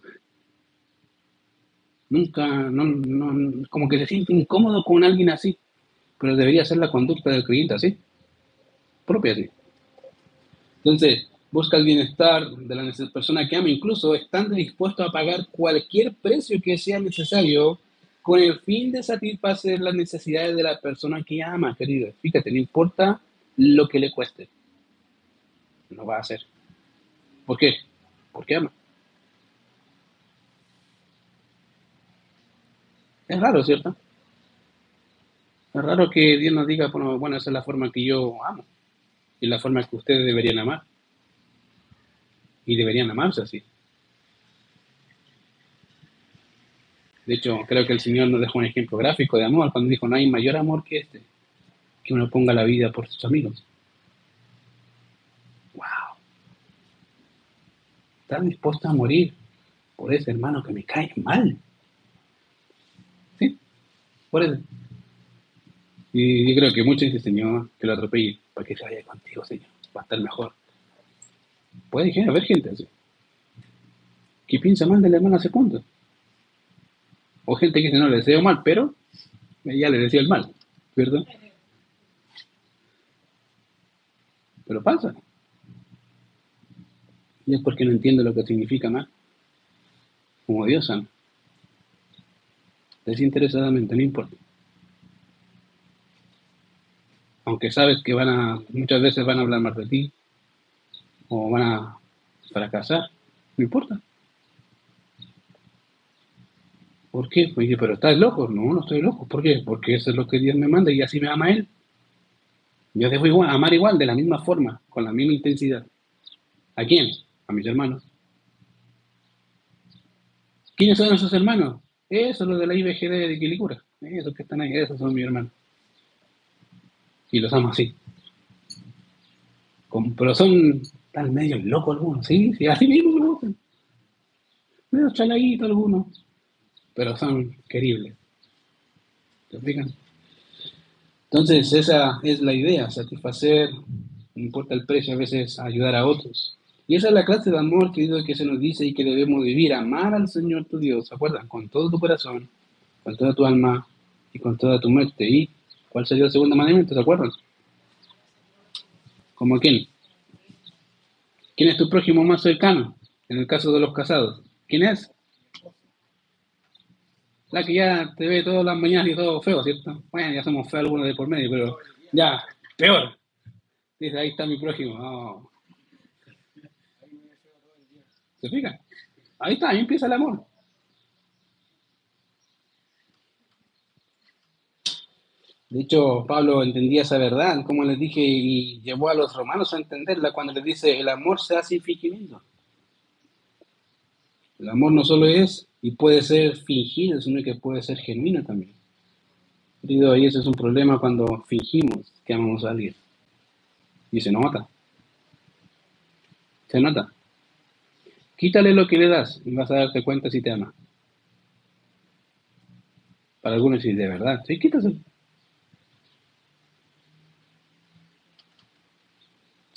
Nunca, no, no, como que se siente incómodo con alguien así. Pero debería ser la conducta del creyente así. Propia así. Entonces, busca el bienestar de la persona que ama, incluso estando dispuesto a pagar cualquier precio que sea necesario con el fin de satisfacer las necesidades de la persona que ama, querido. Fíjate, no importa lo que le cueste. No va a hacer. ¿Por qué? Porque ama. Es raro, ¿cierto? Es raro que Dios nos diga, bueno, bueno, esa es la forma que yo amo y la forma que ustedes deberían amar y deberían amarse así. De hecho, creo que el Señor nos dejó un ejemplo gráfico de amor cuando dijo, no hay mayor amor que este, que uno ponga la vida por sus amigos. ¡Wow! Estar dispuesto a morir por ese hermano que me cae mal. ¿Sí? Por eso. Y yo creo que muchos dicen, Señor, que lo atropelle para que se vaya contigo, Señor. Va a estar mejor. Puede haber gente así. Que piensa mal de la hermana segunda. O gente que no, le deseo mal, pero ya le decía el mal, ¿cierto? Pero pasa. Y es porque no entiende lo que significa mal. Como Dios ama. Desinteresadamente, no importa. Aunque sabes que van a, muchas veces van a hablar más de ti, o van a fracasar, no importa. ¿Por qué? Oye, pero estás loco. No, no estoy loco. ¿Por qué? Porque eso es lo que Dios me manda y así me ama Él. Yo debo igual, amar igual, de la misma forma, con la misma intensidad. ¿A quién? A mis hermanos. ¿Quiénes son esos hermanos? Esos los de la IBGD de Quilicura. Esos que están ahí, esos son mis hermanos. Y los amo así. pero son Están medio locos algunos, sí, sí, así mismo me gustan. Medio chaladitos algunos, pero son queribles. ¿Te explican? Entonces, esa es la idea, satisfacer, no importa el precio, a veces ayudar a otros. Y esa es la clase de amor, querido, que se nos dice y que debemos vivir, amar al Señor tu Dios, ¿se acuerdan? Con todo tu corazón, con toda tu alma y con toda tu mente. ¿Y cuál sería el segundo mandamiento, se acuerdan? ¿Como quién? ¿Quién es tu prójimo más cercano? En el caso de los casados. ¿Quién es? La que ya te ve todas las mañanas y todo feo, ¿cierto? Bueno, ya somos feos algunos de por medio, pero ya, peor. Dice, ahí está mi prójimo. ¿Se fija? Ahí está, ahí empieza el amor. De hecho, Pablo entendía esa verdad, como les dije, y llevó a los romanos a entenderla cuando les dice, el amor se hace fingimiento. El amor no solo es y puede ser fingido, sino que puede ser genuino también. Querido, y ese es un problema cuando fingimos que amamos a alguien. Y se nota. Se nota. Quítale lo que le das y vas a darte cuenta si te ama. Para algunos sí, de verdad. Sí, quítaselo.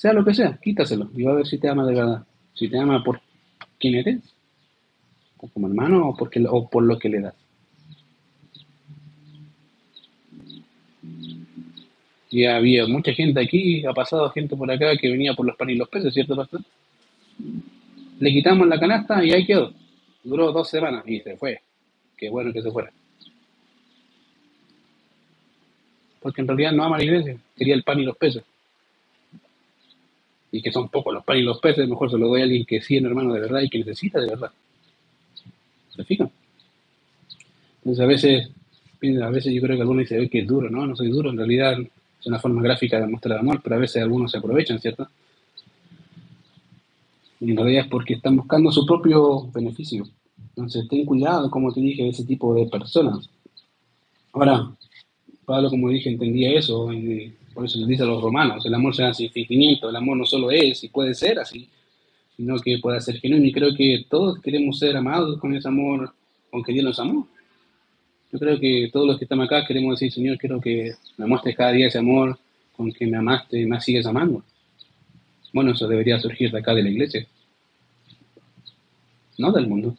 sea lo que sea, quítaselo y va a ver si te ama de verdad. Si te ama por quién eres, o como hermano, o, porque, o por lo que le das. Y había mucha gente aquí, ha pasado gente por acá que venía por los panes y los peces, ¿cierto, pastor? Le quitamos la canasta y ahí quedó. Duró dos semanas y se fue. Qué bueno que se fuera. Porque en realidad no ama la iglesia, quería el pan y los peces y que son pocos los panes y los peces, mejor se lo doy a alguien que sí es hermano de verdad y que necesita de verdad. ¿Se fijan? Entonces a veces, a veces yo creo que algunos dicen que es duro, no, no soy duro, en realidad es una forma gráfica de mostrar amor, pero a veces algunos se aprovechan, ¿cierto? Y en realidad es porque están buscando su propio beneficio. Entonces, ten cuidado, como te dije, de ese tipo de personas. Ahora, Pablo, como dije, entendía eso, y por eso le dice a los romanos, el amor se hace fingimiento, el amor no solo es y puede ser así, sino que puede ser genuino. Y creo que todos queremos ser amados con ese amor con que Dios nos amó. Yo creo que todos los que estamos acá queremos decir, Señor, quiero que me muestres cada día ese amor con que me amaste y me sigues amando. Bueno, eso debería surgir de acá de la iglesia, no del mundo.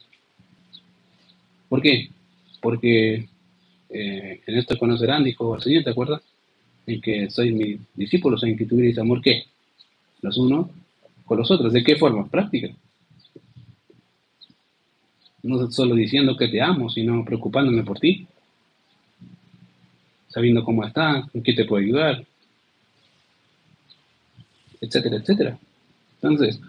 ¿Por qué? Porque eh, en esto conocerán, dijo el Señor, ¿te acuerdas? En que soy mi discípulos, en que tuvierais amor, ¿qué? Los unos con los otros. ¿De qué forma? Práctica. No solo diciendo que te amo, sino preocupándome por ti. Sabiendo cómo estás, en qué te puedo ayudar, etcétera, etcétera. Entonces,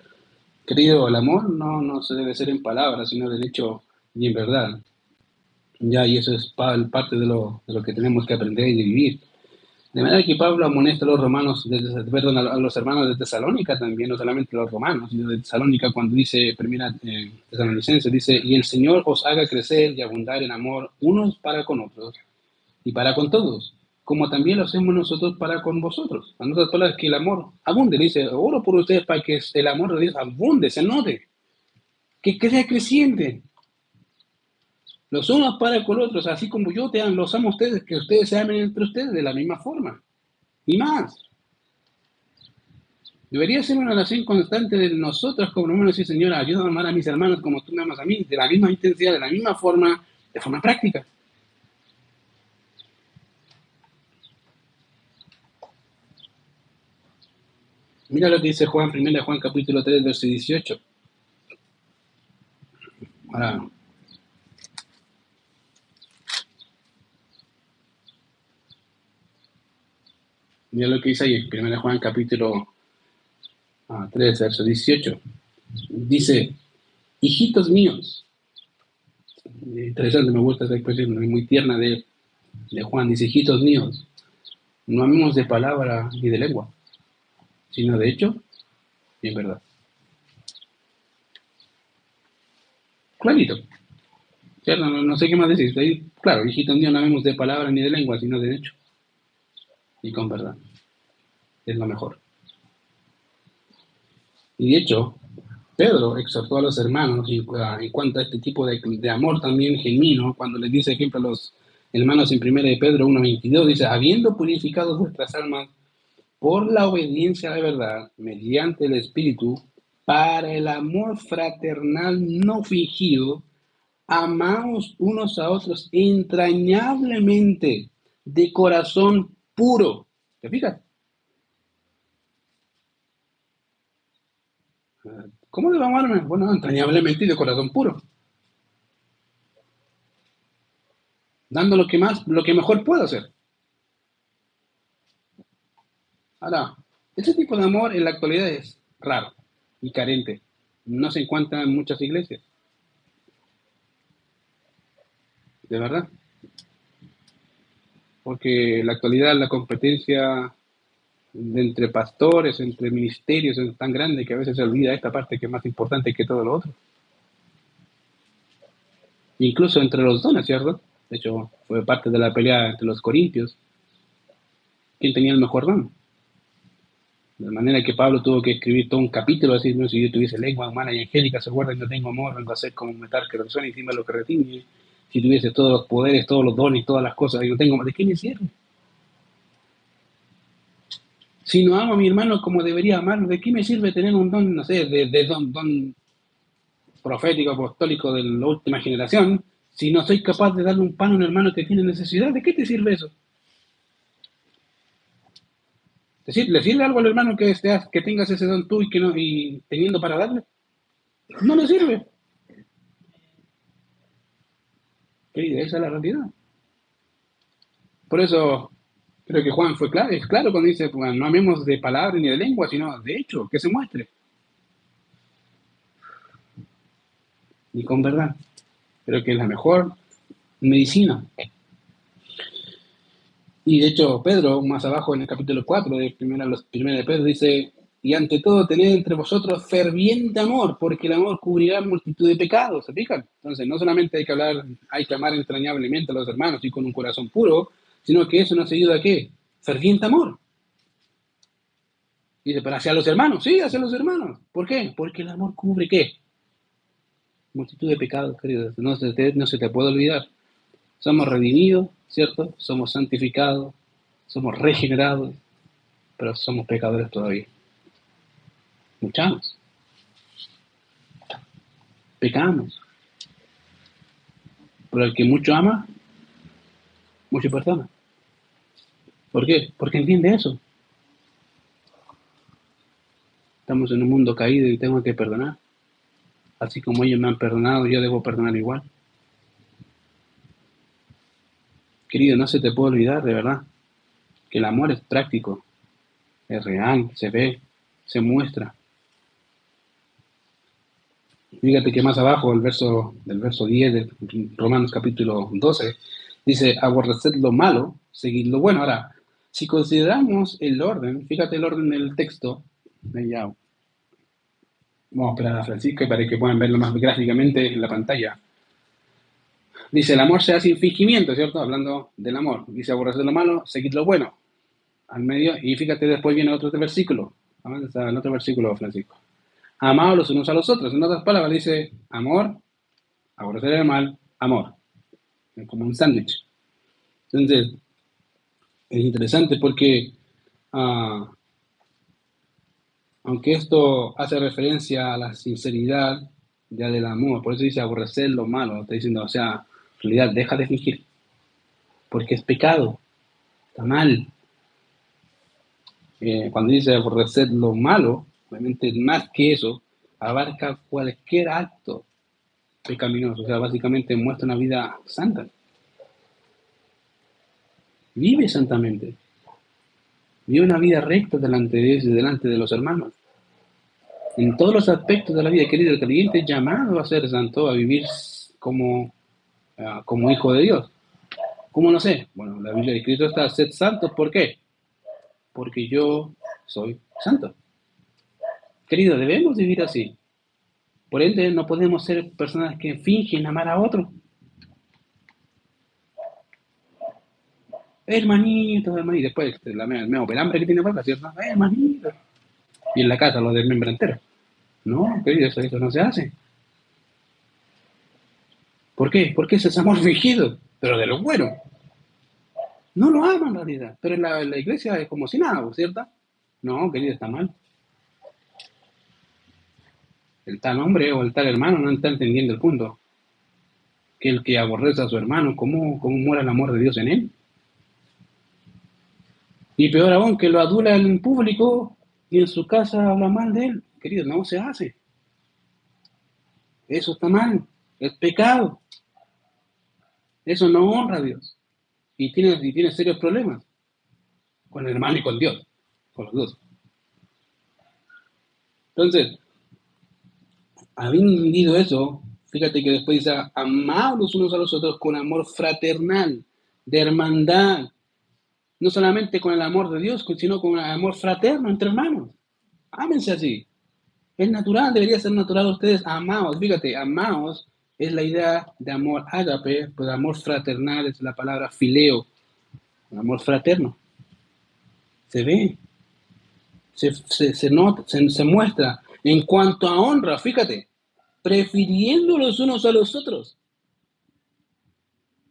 querido, el amor no, no se debe ser en palabras, sino de hecho y en verdad. Ya, y eso es parte de lo, de lo que tenemos que aprender y vivir. De manera que Pablo amonesta a los romanos, de, perdón, a los hermanos de Tesalónica también, no solamente a los romanos, sino de Tesalónica cuando dice, primera eh, tesalonicense, dice, y el Señor os haga crecer y abundar en amor unos para con otros y para con todos, como también lo hacemos nosotros para con vosotros. A nosotros palabras que el amor abunde, dice, oro por ustedes para que el amor de Dios abunde, se note, que sea creciente, los unos para con los otros, así como yo te amo, los amo a ustedes, que ustedes se amen entre ustedes de la misma forma. Y más. Debería ser una relación constante de nosotros como hermanos y Señora, ayúdame a amar a mis hermanos como tú me amas a mí, de la misma intensidad, de la misma forma, de forma práctica. Mira lo que dice Juan, 1 Juan capítulo 3, verso 18. Ahora, Mira lo que dice ahí, 1 Juan capítulo 3, ah, verso 18. Dice, hijitos míos. Interesante, me gusta esa expresión, es muy tierna de, de Juan. Dice, hijitos míos, no amemos de palabra ni de lengua, sino de hecho y en verdad. Clarito. No, no, sé qué más decir. claro, hijitos míos, no amemos de palabra ni de lengua, sino de hecho y con verdad. Es lo mejor. Y de hecho, Pedro exhortó a los hermanos en, cuanto a este tipo de, de, amor también genuino, cuando les dice, ejemplo, a los hermanos en 1 de Pedro 1.22, dice, habiendo purificado vuestras almas por la obediencia a verdad, mediante el Espíritu, para el amor fraternal no fingido, amaos unos a otros entrañablemente, de corazón puro. ¿Te fijas? ¿Cómo debo amarme? Bueno, entrañablemente y de corazón puro. Dando lo que más, lo que mejor puedo hacer. Ahora, ese tipo de amor en la actualidad es raro y carente. No se encuentra en muchas iglesias. De verdad porque en la actualidad la competencia entre pastores, entre ministerios es tan grande que a veces se olvida esta parte que es más importante que todo lo otro. Incluso entre los dones, ¿cierto? De hecho, fue parte de la pelea entre los corintios. ¿Quién tenía el mejor don? De manera que Pablo tuvo que escribir todo un capítulo así, no si yo tuviese lengua humana y angélica, se guarda y no tengo amor, vengo a ser como un metal que resuena encima lo que retiene si tuviese todos los poderes, todos los dones, todas las cosas que yo tengo, ¿de qué me sirve? Si no amo a mi hermano como debería amarlo, ¿de qué me sirve tener un don, no sé, de, don, don profético, apostólico de la última generación, si no soy capaz de darle un pan a un hermano que tiene necesidad? ¿De qué te sirve eso? ¿Le sirve algo al hermano que, que tengas ese don tú y, que no, y teniendo para darle? No le sirve. Esa es la realidad. Por eso creo que Juan fue claro, es claro cuando dice, no amemos de palabra ni de lengua, sino de hecho, que se muestre. Y con verdad. Creo que es la mejor medicina. Y de hecho, Pedro, más abajo en el capítulo 4 de primera, los, primera de Pedro, dice, y ante todo tened entre vosotros ferviente amor, porque el amor cubrirá multitud de pecados, ¿se fijan? Entonces, no solamente hay que hablar, hay que amar entrañablemente a los hermanos y con un corazón puro, sino que eso nos ayuda a qué? Ferviente amor. Dice, pero hacia los hermanos, sí, hacia los hermanos. ¿Por qué? Porque el amor cubre qué? Multitud de pecados, queridos. No se te, no se te puede olvidar. Somos redimidos, ¿cierto? Somos santificados, somos regenerados, pero somos pecadores todavía. Luchamos. Pecamos. Pero el que mucho ama, mucho perdona. ¿Por qué? Porque entiende eso. Estamos en un mundo caído y tengo que perdonar. Así como ellos me han perdonado, yo debo perdonar igual. Querido, no se te puede olvidar, de verdad, que el amor es práctico, es real, se ve, se muestra. Fíjate que más abajo, el verso, del verso 10 de Romanos capítulo 12, dice, aborreced lo malo, seguid lo bueno. Ahora, si consideramos el orden, fíjate el orden del texto, vamos a esperar a Francisco para que puedan verlo más gráficamente en la pantalla. Dice, el amor se hace sin fingimiento, ¿cierto? Hablando del amor. Dice, aborreced lo malo, seguid lo bueno. Al medio, y fíjate, después viene otro versículo. Avanza el otro versículo, Francisco amados los unos a los otros. En otras palabras, dice amor, aborrecer el mal, amor. Como un sándwich. Entonces, es interesante porque, ah, aunque esto hace referencia a la sinceridad ya del amor, por eso dice aborrecer lo malo, está diciendo, o sea, en realidad, deja de fingir, porque es pecado, está mal. Eh, cuando dice aborrecer lo malo, más que eso, abarca cualquier acto pecaminoso, o sea, básicamente muestra una vida santa. Vive santamente. Vive una vida recta delante de delante de los hermanos. En todos los aspectos de la vida, querido, el creyente llamado a ser santo, a vivir como, ah, como hijo de Dios. ¿Cómo no sé? Bueno, la Biblia de Cristo está, sed santo, ¿por qué? Porque yo soy santo. Querido, debemos vivir así. Por ende, no podemos ser personas que fingen amar a otro. Hermanito, hermanito. Después, la misma hambre que tiene para ¿cierto? Hermanito. Y en la casa lo desmembra entero. No, querido, eso, no se hace. ¿Por qué? Porque ese es amor fingido, pero de lo bueno. No lo aman en realidad, pero en en la iglesia es como si nada, ¿cierto? No, querido, está mal el tal hombre o el tal hermano no está entendiendo el punto. Que el que aborrece a su hermano, ¿cómo, cómo muera el amor de Dios en él? Y peor aún, que lo adula en público y en su casa habla mal de él. Querido, no se hace. Eso está mal, es pecado. Eso no honra a Dios. Y tiene, y tiene serios problemas con el hermano y con Dios, con los dos. Entonces, habiendo entendido eso, fíjate que después dice, amados los unos a los otros con amor fraternal, de hermandad, no solamente con el amor de Dios, sino con el amor fraterno entre hermanos. Ámense así. Es natural, debería ser natural ustedes amados. Fíjate, amados es la idea de amor ágape, pues amor fraternal es la palabra fileo, amor fraterno. Se ve, se, se, nota, se muestra. En cuanto a honra, fíjate, prefiriendo los unos a los otros.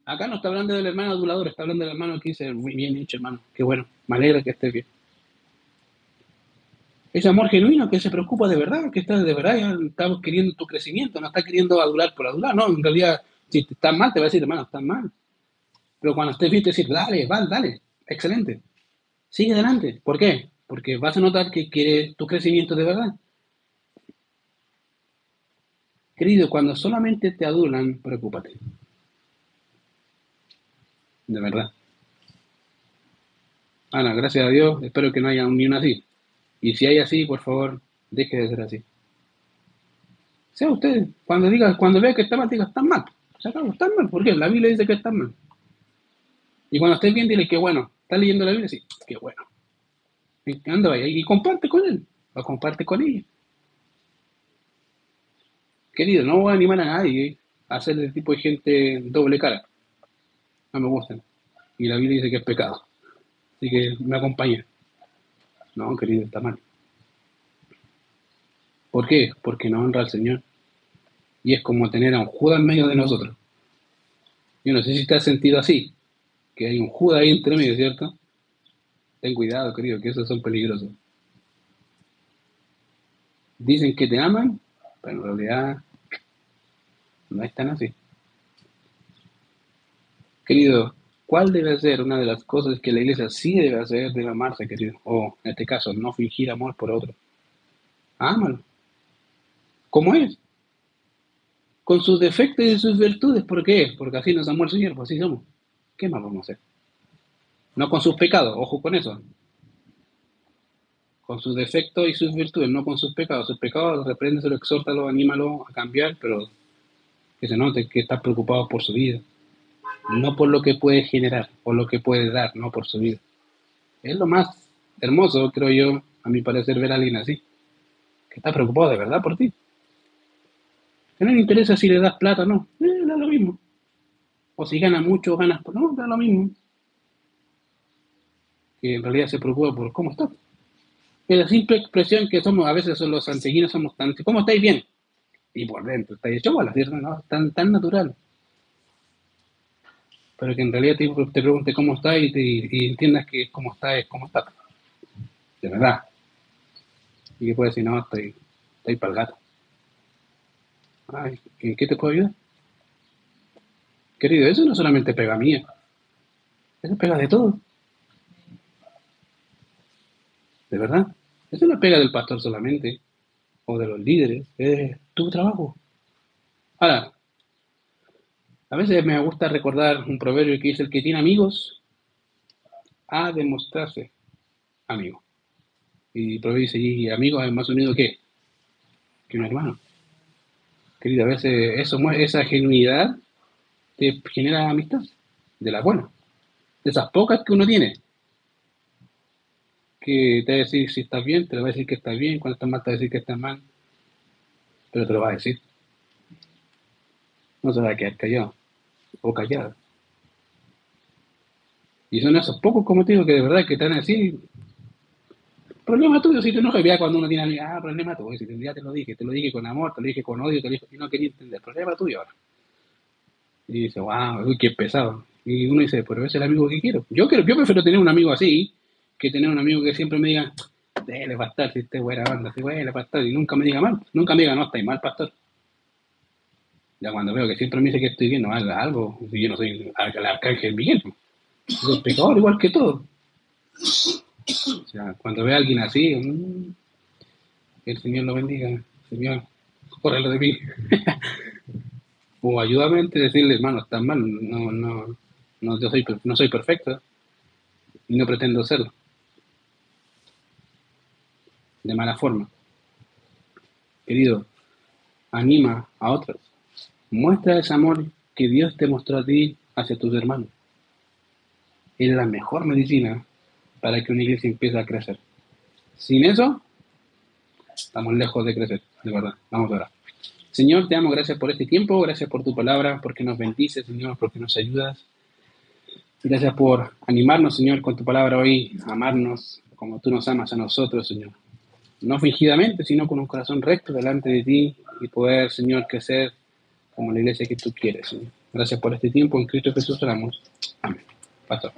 Acá no está hablando del hermano adulador, está hablando del hermano que dice, muy bien hecho, hermano, qué bueno, me alegra que estés bien. Ese amor genuino que se preocupa de verdad, que está de verdad, estamos queriendo tu crecimiento, no está queriendo adular por adular, no, en realidad, si estás mal, te va a decir, hermano, estás mal. Pero cuando estés bien, te decir, dale, vale, dale, excelente. Sigue adelante. ¿Por qué? Porque vas a notar que quiere tu crecimiento de verdad. Querido, cuando solamente te adulan, preocúpate. De verdad. Ana, gracias a Dios, espero que no haya ni una así. Y si hay así, por favor, deje de ser así. Sea usted, cuando diga, cuando vea que está mal, diga, están mal. Se acabó, están mal. ¿Por qué? La Biblia dice que están mal. Y cuando esté bien, dile que bueno. ¿Está leyendo la Biblia? Sí, qué bueno. Anda, vaya, y comparte con él. lo comparte con ella. Querido, no voy a animar a nadie a ser de tipo de gente doble cara. No me gustan. Y la Biblia dice que es pecado. Así que me acompaña. No, querido, está mal. ¿Por qué? Porque no honra al Señor. Y es como tener a un Judas en medio de nosotros. Yo no sé si te has sentido así, que hay un Judas ahí entre medio, ¿cierto? Ten cuidado, querido, que esos son peligrosos. Dicen que te aman, pero en realidad no es tan así. Querido, ¿cuál debe ser una de las cosas que la iglesia sí debe hacer? Debe amarse, querido. O, en este caso, no fingir amor por otro. Ámalo. ¿Cómo es? Con sus defectos y sus virtudes. ¿Por qué? Porque así nos amó el Señor, pues así somos. ¿Qué más vamos a hacer? No con sus pecados, ojo con eso. Con sus defectos y sus virtudes, no con sus pecados. Sus pecados, repréndeselo, exhórtalo, anímalo a cambiar, pero que se note que está preocupado por su vida. No por lo que puede generar, por lo que puede dar, no por su vida. Es lo más hermoso, creo yo, a mi parecer, ver a alguien así. Que está preocupado de verdad por ti. Que no le interesa si le das plata o no. Eh, da lo mismo. O si gana mucho o ganas. No, da lo mismo. Que en realidad se preocupa por cómo está. Es la simple expresión que somos, a veces los santiaguinos somos tan... ¿Cómo estáis bien? Y por dentro, estáis hecho bolas, ¿cierto? No, tan, tan natural. Pero que en realidad te, te pregunte cómo está y, te, y entiendas que cómo está es cómo está. De verdad. Y que puede decir, no, estoy, estoy para el gato. Ay, ¿en qué te puedo ayudar? Querido, eso no solamente pega mía. Eso pega de todo. De verdad. Eso no pega del pastor solamente. O de los líderes. Es tu trabajo. Ahora, a veces me gusta recordar un proverbio que dice, el que tiene amigos ha de mostrarse amigo. Y el proverbio dice, y amigo es más unido que, que un hermano. Querido, a veces eso, esa genuinidad te genera amistad, de la buena, de esas pocas que uno tiene. Que te va a decir si estás bien, te va a decir que estás bien, cuando estás mal te va a decir que estás mal, pero te lo va a decir. No se va a quedar callado o callada. Y son esos pocos, como te digo, que de verdad que están así, Problema tuyo, si te enojas, ya cuando uno tiene ah, problema tuyo, si ya te lo dije, te lo dije con amor, te lo dije con odio, te lo dije, y no quería entender, problema tuyo ahora. Y dice, wow, uy, qué pesado. Y uno dice, pero ese es el amigo que quiero. Yo quiero, yo prefiero tener un amigo así, que tener un amigo que siempre me diga, déle pastor, si esté buena banda, si huele pastor, y nunca me diga mal, nunca me diga, no, estáis mal, pastor. Ya cuando veo que siempre me dice que estoy bien, no haga algo, si yo no soy el arcángel Miguel, soy pecador igual que todo. O sea, cuando ve a alguien así, mm, el Señor lo bendiga, Señor, córrelo de mí. o ayúdame a decirle, hermano, está mal, no, no, no, yo soy, no soy perfecto y no pretendo serlo. De mala forma. Querido, anima a otros. Muestra ese amor que Dios te mostró a ti hacia tus hermanos. Es la mejor medicina para que una iglesia empiece a crecer. Sin eso, estamos lejos de crecer, de verdad. Vamos a orar. Señor, te amo, gracias por este tiempo, gracias por tu palabra, porque nos bendices, Señor, porque nos ayudas. Gracias por animarnos, Señor, con tu palabra hoy, amarnos como tú nos amas a nosotros, Señor. No fingidamente, sino con un corazón recto delante de ti y poder, Señor, crecer como la iglesia que tú quieres. Gracias por este tiempo. En Cristo Jesús oramos. Amén. Pastor.